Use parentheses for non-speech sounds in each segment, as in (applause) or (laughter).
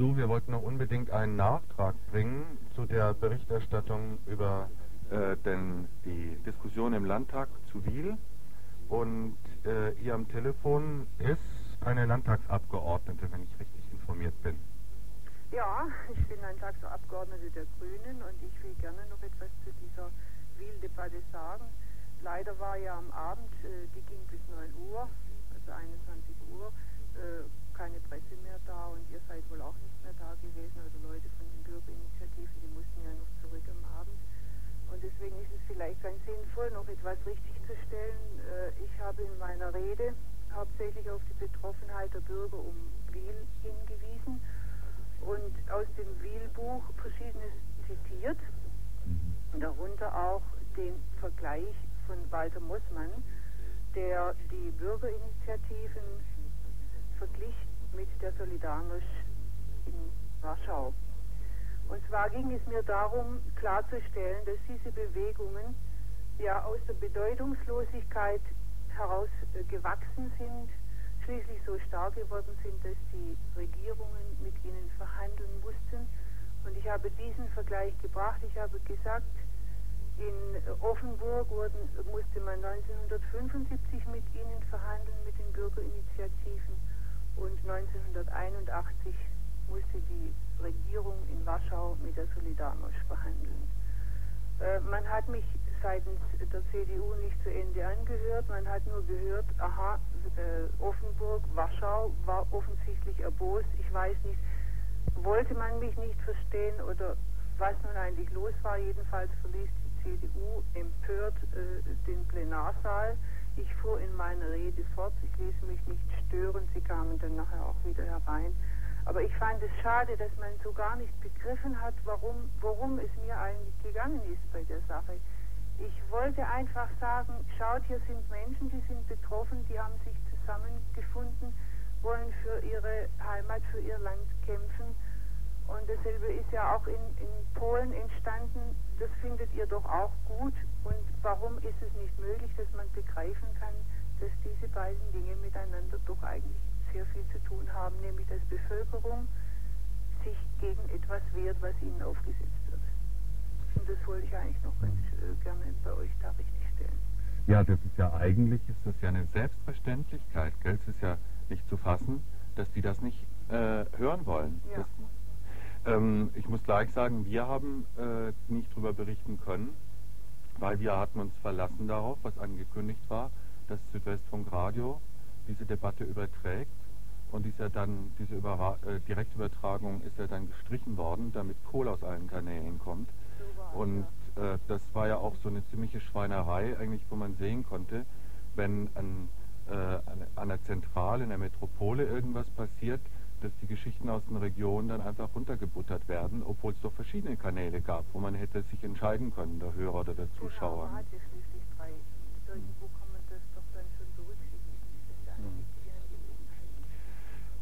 So, wir wollten noch unbedingt einen Nachtrag bringen zu der Berichterstattung über äh, denn die Diskussion im Landtag zu Wiel. Und äh, hier am Telefon ist eine Landtagsabgeordnete, wenn ich richtig informiert bin. Ja, ich bin Landtagsabgeordnete der Grünen und ich will gerne noch etwas zu dieser Wiel-Debatte sagen. Leider war ja am Abend, äh, die ging bis 9 Uhr, also 21 Uhr, äh, keine Presse mehr da und ihr seid wohl auch nicht mehr da gewesen, also Leute von den Bürgerinitiativen, die mussten ja noch zurück am Abend. Und deswegen ist es vielleicht ganz sinnvoll, noch etwas richtig zu stellen. Äh, ich habe in meiner Rede hauptsächlich auf die Betroffenheit der Bürger um Wiel hingewiesen und aus dem Wiel-Buch verschiedenes zitiert, mhm. darunter auch den Vergleich von Walter Mossmann, der die Bürgerinitiativen verglich mit der Solidarność in Warschau. Und zwar ging es mir darum, klarzustellen, dass diese Bewegungen ja aus der Bedeutungslosigkeit heraus äh, gewachsen sind, schließlich so stark geworden sind, dass die Regierungen mit ihnen verhandeln mussten. Und ich habe diesen Vergleich gebracht. Ich habe gesagt, in Offenburg wurden, musste man 1975 mit ihnen verhandeln, mit den Bürgerinitiativen und 1981 musste die Regierung in Warschau mit der Solidarność verhandeln. Äh, man hat mich seitens der CDU nicht zu Ende angehört, man hat nur gehört, aha, äh, Offenburg, Warschau war offensichtlich erbost. Ich weiß nicht, wollte man mich nicht verstehen oder was nun eigentlich los war. Jedenfalls verließ die CDU empört äh, den Plenarsaal. Ich fuhr in meiner Rede fort, ich ließ mich nicht stören, sie kamen dann nachher auch wieder herein. Aber ich fand es schade, dass man so gar nicht begriffen hat, warum, worum es mir eigentlich gegangen ist bei der Sache. Ich wollte einfach sagen, schaut, hier sind Menschen, die sind betroffen, die haben sich zusammengefunden, wollen für ihre Heimat, für ihr Land kämpfen. Und dasselbe ist ja auch in, in Polen entstanden. Das findet ihr doch auch gut. Und warum ist es nicht möglich, dass man begreifen kann, dass diese beiden Dinge miteinander doch eigentlich sehr viel zu tun haben, nämlich dass Bevölkerung sich gegen etwas wehrt, was ihnen aufgesetzt wird. Und das wollte ich eigentlich noch ganz äh, gerne bei euch da richtig stellen. Ja, das ist ja eigentlich, ist das ja eine Selbstverständlichkeit, gell? Es ist ja nicht zu fassen, dass die das nicht äh, hören wollen. Ja. Das, ähm, ich muss gleich sagen, wir haben äh, nicht darüber berichten können, weil wir hatten uns verlassen darauf, was angekündigt war, dass Südwestfunk Radio diese Debatte überträgt. Und ja dann, diese Überra äh, Direktübertragung ist ja dann gestrichen worden, damit Kohl aus allen Kanälen kommt. Und äh, das war ja auch so eine ziemliche Schweinerei, eigentlich, wo man sehen konnte, wenn an, äh, an, der Zentrale, in der Metropole irgendwas passiert, dass die Geschichten aus den Regionen dann einfach runtergebuttert werden, obwohl es doch verschiedene Kanäle gab, wo man hätte sich entscheiden können, der Hörer oder der genau, Zuschauer. Genau, man hat ja schließlich drei. Irgendwo kann man das doch dann schon berücksichtigen. Mhm.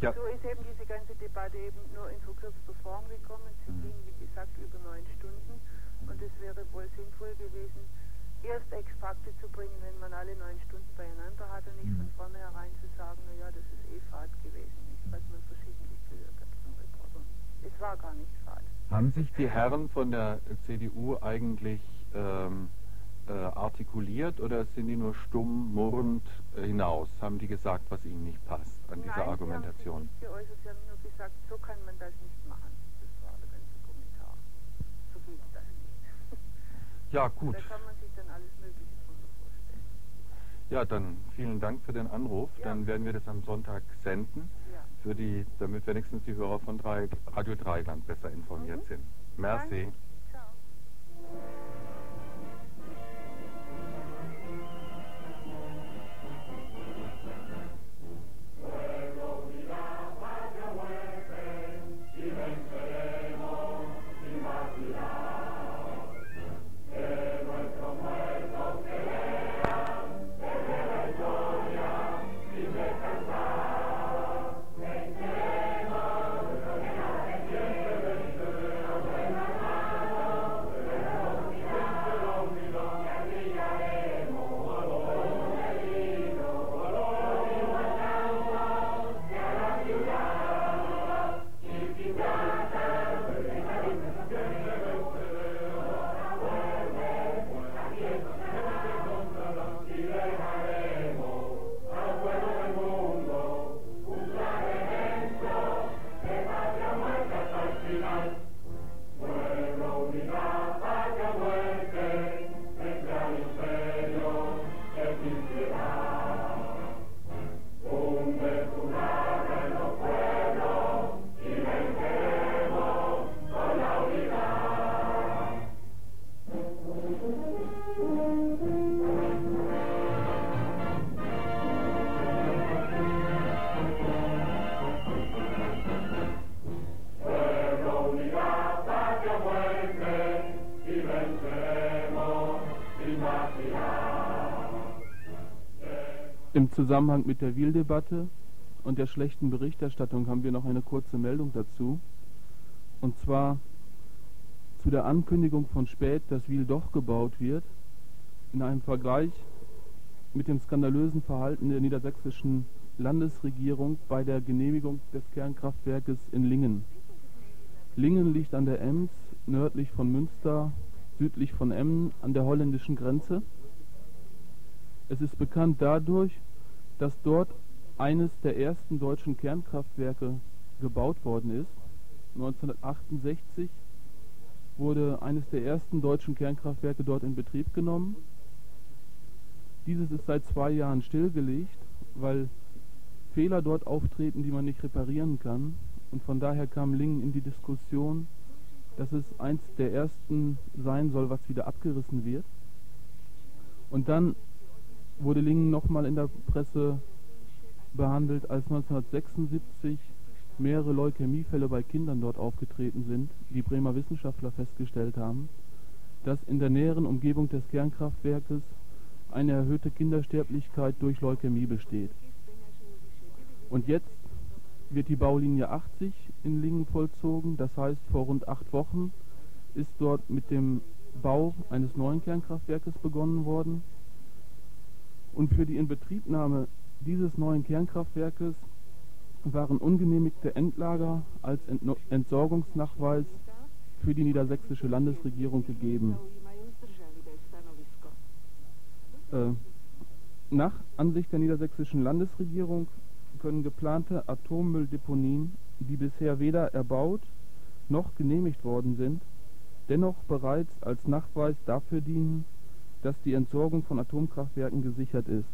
Ja. So ist eben diese ganze Debatte eben nur in verkürzter Form gekommen. Sie mhm. ging, wie gesagt, über neun Stunden. Und es wäre wohl sinnvoll gewesen, erst Extrakte zu bringen, wenn man alle neun Stunden beieinander hat und nicht mhm. von vornherein zu sagen, naja, das ist eh Fahrt gewesen, nicht, was man verschiedentlich gehört hat von Reportern. Es war gar nicht Fahrt. Haben sich die Herren von der CDU eigentlich ähm, äh, artikuliert oder sind die nur stumm murrend äh, hinaus? Haben die gesagt, was ihnen nicht passt an Nein, dieser Argumentation? Sie haben sich nicht geäußert, sie haben nur gesagt, so kann man das nicht machen. Das war der ganze Kommentar. So geht das nicht. Ja, gut. Da kann man Ja, dann vielen Dank für den Anruf. Ja. Dann werden wir das am Sonntag senden, ja. für die, damit wenigstens die Hörer von drei, Radio Dreigland besser informiert mhm. sind. Merci. Danke. Zusammenhang mit der Wiel-Debatte und der schlechten Berichterstattung haben wir noch eine kurze Meldung dazu. Und zwar zu der Ankündigung von Spät, dass Wiel doch gebaut wird, in einem Vergleich mit dem skandalösen Verhalten der niedersächsischen Landesregierung bei der Genehmigung des Kernkraftwerkes in Lingen. Lingen liegt an der Ems, nördlich von Münster, südlich von Emmen, an der holländischen Grenze. Es ist bekannt dadurch, dass dort eines der ersten deutschen Kernkraftwerke gebaut worden ist. 1968 wurde eines der ersten deutschen Kernkraftwerke dort in Betrieb genommen. Dieses ist seit zwei Jahren stillgelegt, weil Fehler dort auftreten, die man nicht reparieren kann. Und von daher kam Lingen in die Diskussion, dass es eins der ersten sein soll, was wieder abgerissen wird. Und dann wurde Lingen nochmal in der Presse behandelt, als 1976 mehrere Leukämiefälle bei Kindern dort aufgetreten sind, die Bremer Wissenschaftler festgestellt haben, dass in der näheren Umgebung des Kernkraftwerkes eine erhöhte Kindersterblichkeit durch Leukämie besteht. Und jetzt wird die Baulinie 80 in Lingen vollzogen, das heißt vor rund acht Wochen ist dort mit dem Bau eines neuen Kernkraftwerkes begonnen worden. Und für die Inbetriebnahme dieses neuen Kernkraftwerkes waren ungenehmigte Endlager als Entsorgungsnachweis für die niedersächsische Landesregierung gegeben. Äh, nach Ansicht der niedersächsischen Landesregierung können geplante Atommülldeponien, die bisher weder erbaut noch genehmigt worden sind, dennoch bereits als Nachweis dafür dienen, dass die Entsorgung von Atomkraftwerken gesichert ist.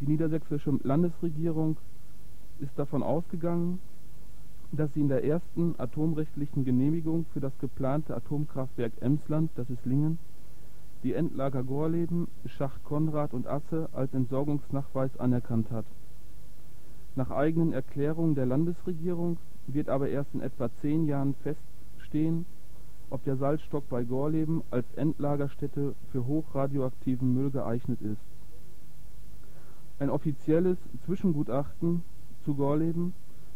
Die niedersächsische Landesregierung ist davon ausgegangen, dass sie in der ersten atomrechtlichen Genehmigung für das geplante Atomkraftwerk Emsland, das ist Lingen, die Endlager Gorleben, Schacht Konrad und Asse als Entsorgungsnachweis anerkannt hat. Nach eigenen Erklärungen der Landesregierung wird aber erst in etwa zehn Jahren feststehen, ob der Salzstock bei Gorleben als Endlagerstätte für hochradioaktiven Müll geeignet ist ein offizielles Zwischengutachten zu Gorleben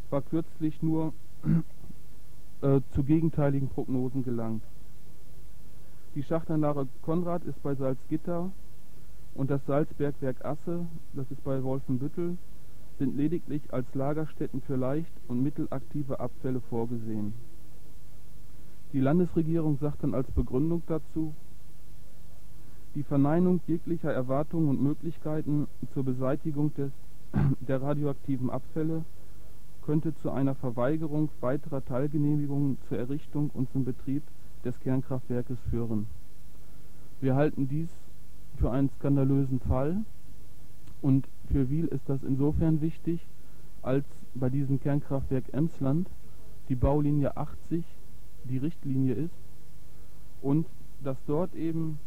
war kürzlich nur (clears throat) äh, zu gegenteiligen Prognosen gelangt. Die Schachtanlage Konrad ist bei Salzgitter und das Salzbergwerk Asse, das ist bei Wolfenbüttel, sind lediglich als Lagerstätten für leicht und mittelaktive Abfälle vorgesehen. Die Landesregierung sagt dann als Begründung dazu, die Verneinung jeglicher Erwartungen und Möglichkeiten zur Beseitigung des, (clears throat) der radioaktiven Abfälle könnte zu einer Verweigerung weiterer Teilgenehmigungen zur Errichtung und zum Betrieb des Kernkraftwerkes führen. Wir halten dies für einen skandalösen Fall und für Wiel ist das insofern wichtig, als bei diesem Kernkraftwerk Emsland die Baulinie 80 die Richtlinie ist und dass dort eben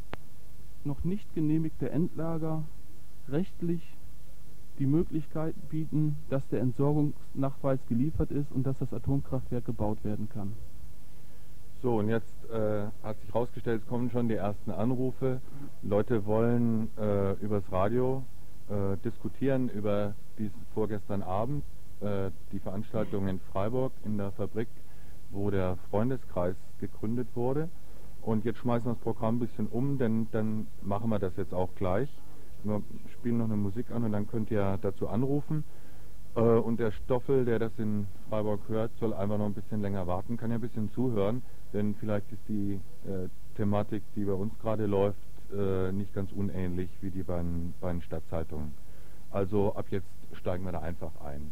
noch nicht genehmigte Endlager rechtlich die Möglichkeit bieten, dass der Entsorgungsnachweis geliefert ist und dass das Atomkraftwerk gebaut werden kann. So, und jetzt äh, hat sich herausgestellt, es kommen schon die ersten Anrufe. Leute wollen äh, übers Radio äh, diskutieren über diesen vorgestern Abend, äh, die Veranstaltung in Freiburg in der Fabrik, wo der Freundeskreis gegründet wurde. Und jetzt schmeißen wir das Programm ein bisschen um, denn dann machen wir das jetzt auch gleich. Wir spielen noch eine Musik an und dann könnt ihr dazu anrufen. Äh, und der Stoffel, der das in Freiburg hört, soll einfach noch ein bisschen länger warten, kann ja ein bisschen zuhören, denn vielleicht ist die äh, Thematik, die bei uns gerade läuft, äh, nicht ganz unähnlich wie die bei den Stadtzeitungen. Also ab jetzt steigen wir da einfach ein.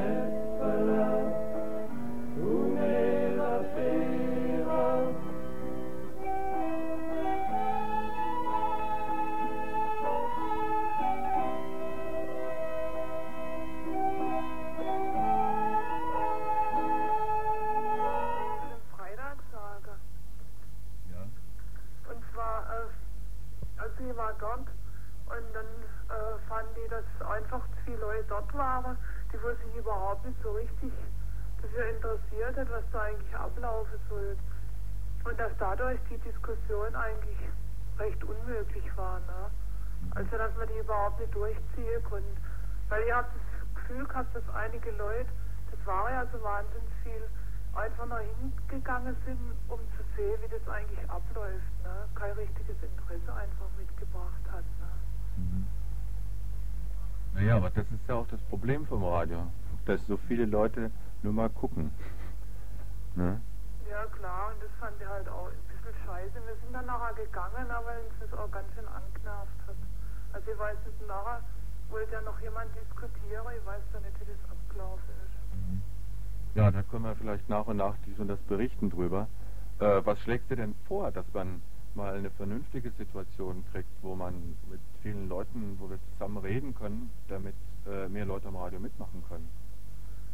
Und dass dadurch die Diskussion eigentlich recht unmöglich war. Ne? Also dass man die überhaupt nicht durchziehen konnte. Weil ich habe das Gefühl gehabt, dass einige Leute, das war ja so wahnsinnig viel, einfach nur hingegangen sind, um zu sehen, wie das eigentlich abläuft. Ne? Kein richtiges Interesse einfach mitgebracht hat. Ne? Mhm. Naja, aber das ist ja auch das Problem vom Radio, dass so viele Leute nur mal gucken. Ne? Ja klar, und das fand ich halt auch ein bisschen scheiße. Wir sind dann nachher gegangen, aber uns das auch ganz schön angenervt hat. Also ich weiß nicht, nachher wollte ja noch jemand diskutieren, ich weiß da nicht, wie das abgelaufen ist. Mhm. Ja, da können wir vielleicht nach und nach dies und das berichten drüber. Äh, was schlägst du denn vor, dass man mal eine vernünftige Situation kriegt, wo man mit vielen Leuten, wo wir zusammen reden können, damit äh, mehr Leute am Radio mitmachen können?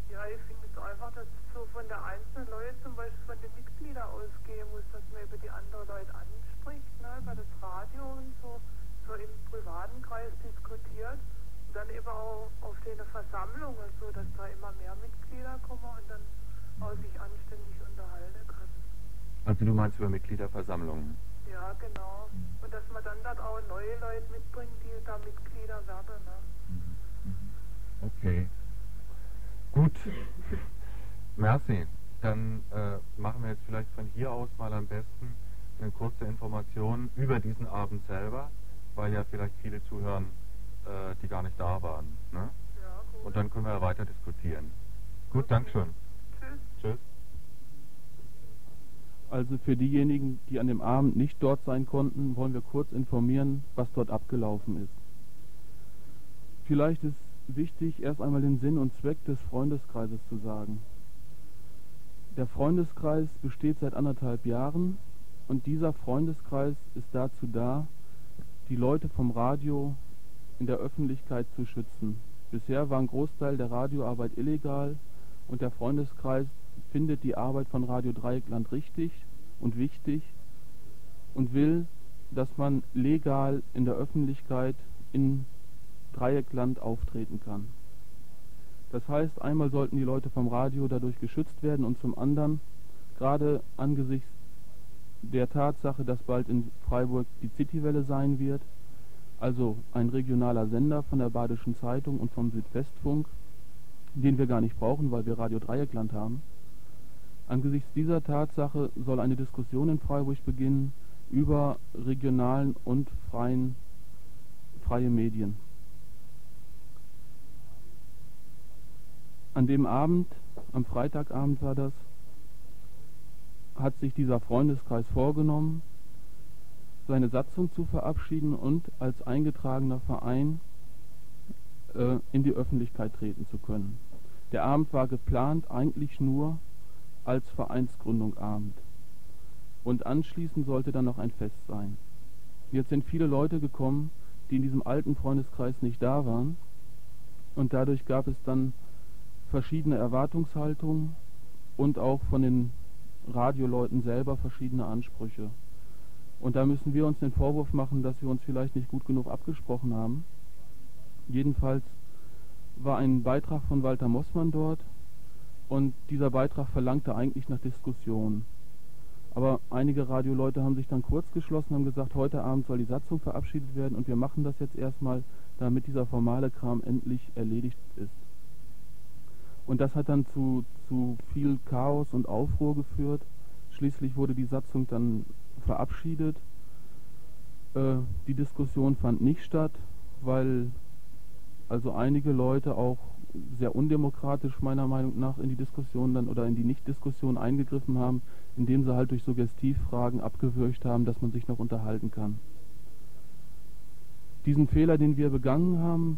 Ja, ich finde es einfach, dass es so von der einzelnen Leute, zum Beispiel von den Mitgliedern ausgehen muss, dass man über die anderen Leute anspricht, ne, über das Radio und so, so im privaten Kreis diskutiert. Und dann eben auch auf den Versammlungen, so dass da immer mehr Mitglieder kommen und dann auch sich anständig unterhalten können. Also du meinst über Mitgliederversammlungen? Ja, genau. Und dass man dann dort auch neue Leute mitbringt, die da Mitglieder werden. Ne? Okay. Gut. Merci. Dann äh, machen wir jetzt vielleicht von hier aus mal am besten eine kurze Information über diesen Abend selber, weil ja vielleicht viele zuhören, äh, die gar nicht da waren. Ne? Ja, gut. Und dann können wir weiter diskutieren. Gut, Dankeschön. Tschüss. Tschüss. Also für diejenigen, die an dem Abend nicht dort sein konnten, wollen wir kurz informieren, was dort abgelaufen ist. Vielleicht ist wichtig, erst einmal den Sinn und Zweck des Freundeskreises zu sagen. Der Freundeskreis besteht seit anderthalb Jahren und dieser Freundeskreis ist dazu da, die Leute vom Radio in der Öffentlichkeit zu schützen. Bisher war ein Großteil der Radioarbeit illegal und der Freundeskreis findet die Arbeit von Radio Dreieckland richtig und wichtig und will, dass man legal in der Öffentlichkeit in Dreieckland auftreten kann. Das heißt, einmal sollten die Leute vom Radio dadurch geschützt werden und zum anderen, gerade angesichts der Tatsache, dass bald in Freiburg die Citywelle sein wird, also ein regionaler Sender von der Badischen Zeitung und vom Südwestfunk, den wir gar nicht brauchen, weil wir Radio Dreieckland haben. Angesichts dieser Tatsache soll eine Diskussion in Freiburg beginnen über regionalen und freien freie Medien. An dem Abend, am Freitagabend war das, hat sich dieser Freundeskreis vorgenommen, seine Satzung zu verabschieden und als eingetragener Verein äh, in die Öffentlichkeit treten zu können. Der Abend war geplant eigentlich nur als Vereinsgründung Abend. Und anschließend sollte dann noch ein Fest sein. Jetzt sind viele Leute gekommen, die in diesem alten Freundeskreis nicht da waren. Und dadurch gab es dann verschiedene Erwartungshaltungen und auch von den Radioleuten selber verschiedene Ansprüche. Und da müssen wir uns den Vorwurf machen, dass wir uns vielleicht nicht gut genug abgesprochen haben. Jedenfalls war ein Beitrag von Walter Mossmann dort und dieser Beitrag verlangte eigentlich nach Diskussion. Aber einige Radioleute haben sich dann kurz geschlossen, haben gesagt, heute Abend soll die Satzung verabschiedet werden und wir machen das jetzt erstmal, damit dieser formale Kram endlich erledigt ist. Und das hat dann zu, zu viel Chaos und Aufruhr geführt. Schließlich wurde die Satzung dann verabschiedet. Äh, die Diskussion fand nicht statt, weil also einige Leute auch sehr undemokratisch meiner Meinung nach in die Diskussion dann oder in die Nichtdiskussion eingegriffen haben, indem sie halt durch Suggestivfragen abgewürgt haben, dass man sich noch unterhalten kann. Diesen Fehler, den wir begangen haben,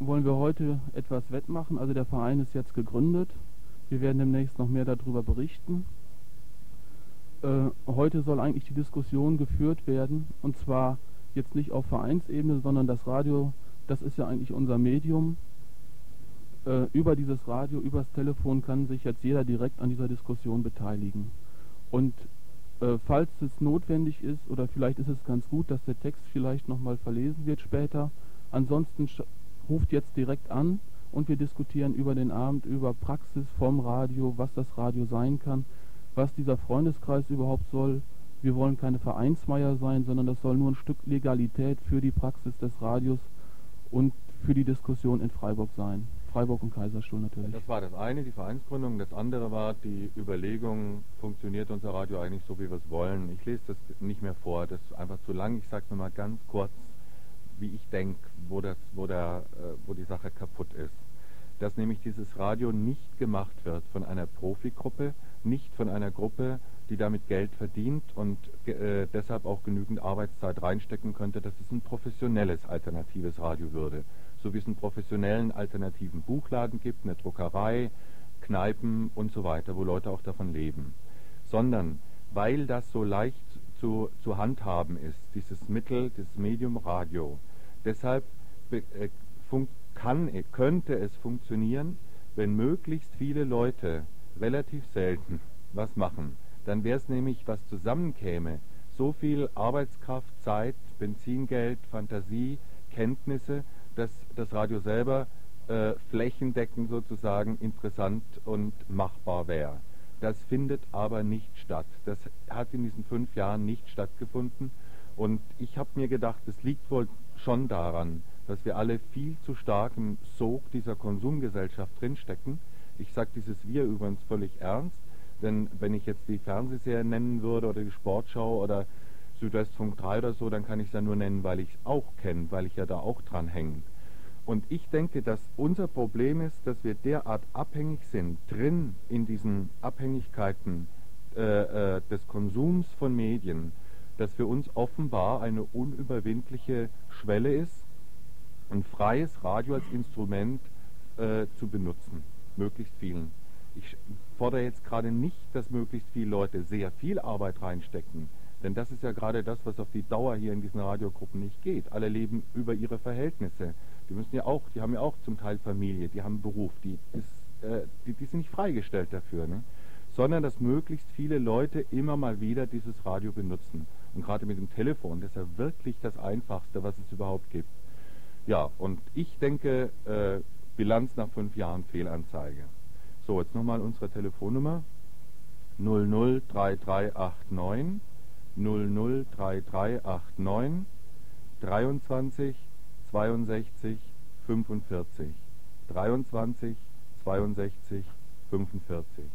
wollen wir heute etwas wettmachen. Also der Verein ist jetzt gegründet. Wir werden demnächst noch mehr darüber berichten. Äh, heute soll eigentlich die Diskussion geführt werden. Und zwar jetzt nicht auf Vereinsebene, sondern das Radio, das ist ja eigentlich unser Medium. Äh, über dieses Radio, übers Telefon kann sich jetzt jeder direkt an dieser Diskussion beteiligen. Und äh, falls es notwendig ist, oder vielleicht ist es ganz gut, dass der Text vielleicht nochmal verlesen wird später. Ansonsten ruft jetzt direkt an und wir diskutieren über den Abend, über Praxis vom Radio, was das Radio sein kann, was dieser Freundeskreis überhaupt soll. Wir wollen keine Vereinsmeier sein, sondern das soll nur ein Stück Legalität für die Praxis des Radios und für die Diskussion in Freiburg sein. Freiburg und Kaiserstuhl natürlich. Das war das eine, die Vereinsgründung. Das andere war die Überlegung, funktioniert unser Radio eigentlich so, wie wir es wollen. Ich lese das nicht mehr vor, das ist einfach zu lang. Ich sage nur mal ganz kurz, wie ich denke, wo, wo, äh, wo die Sache kaputt ist. Dass nämlich dieses Radio nicht gemacht wird von einer Profigruppe, nicht von einer Gruppe, die damit Geld verdient und äh, deshalb auch genügend Arbeitszeit reinstecken könnte, dass es ein professionelles alternatives Radio würde so wie es einen professionellen alternativen Buchladen gibt, eine Druckerei, Kneipen und so weiter, wo Leute auch davon leben. Sondern weil das so leicht zu, zu handhaben ist, dieses Mittel, das Medium Radio. Deshalb äh, kann, könnte es funktionieren, wenn möglichst viele Leute relativ selten was machen. Dann wäre es nämlich, was zusammenkäme, so viel Arbeitskraft, Zeit, Benzingeld, Fantasie, Kenntnisse, dass das Radio selber äh, flächendeckend sozusagen interessant und machbar wäre. Das findet aber nicht statt. Das hat in diesen fünf Jahren nicht stattgefunden. Und ich habe mir gedacht, es liegt wohl schon daran, dass wir alle viel zu stark im Sog dieser Konsumgesellschaft drinstecken. Ich sage dieses Wir übrigens völlig ernst, denn wenn ich jetzt die Fernsehserie nennen würde oder die Sportschau oder Südwestfunk 3 oder so, dann kann ich es ja nur nennen, weil ich es auch kenne, weil ich ja da auch dran hänge. Und ich denke, dass unser Problem ist, dass wir derart abhängig sind, drin in diesen Abhängigkeiten äh, äh, des Konsums von Medien, dass für uns offenbar eine unüberwindliche Schwelle ist, ein freies Radio als Instrument äh, zu benutzen, möglichst vielen. Ich fordere jetzt gerade nicht, dass möglichst viele Leute sehr viel Arbeit reinstecken, denn das ist ja gerade das, was auf die Dauer hier in diesen Radiogruppen nicht geht. Alle leben über ihre Verhältnisse. Die müssen ja auch, die haben ja auch zum Teil Familie, die haben Beruf, die, ist, äh, die, die sind nicht freigestellt dafür, ne? sondern dass möglichst viele Leute immer mal wieder dieses Radio benutzen. Und gerade mit dem Telefon, das ist ja wirklich das Einfachste, was es überhaupt gibt. Ja, und ich denke, äh, Bilanz nach fünf Jahren Fehlanzeige. So, jetzt nochmal unsere Telefonnummer 003389 003389 23 62 45. 23 62 45.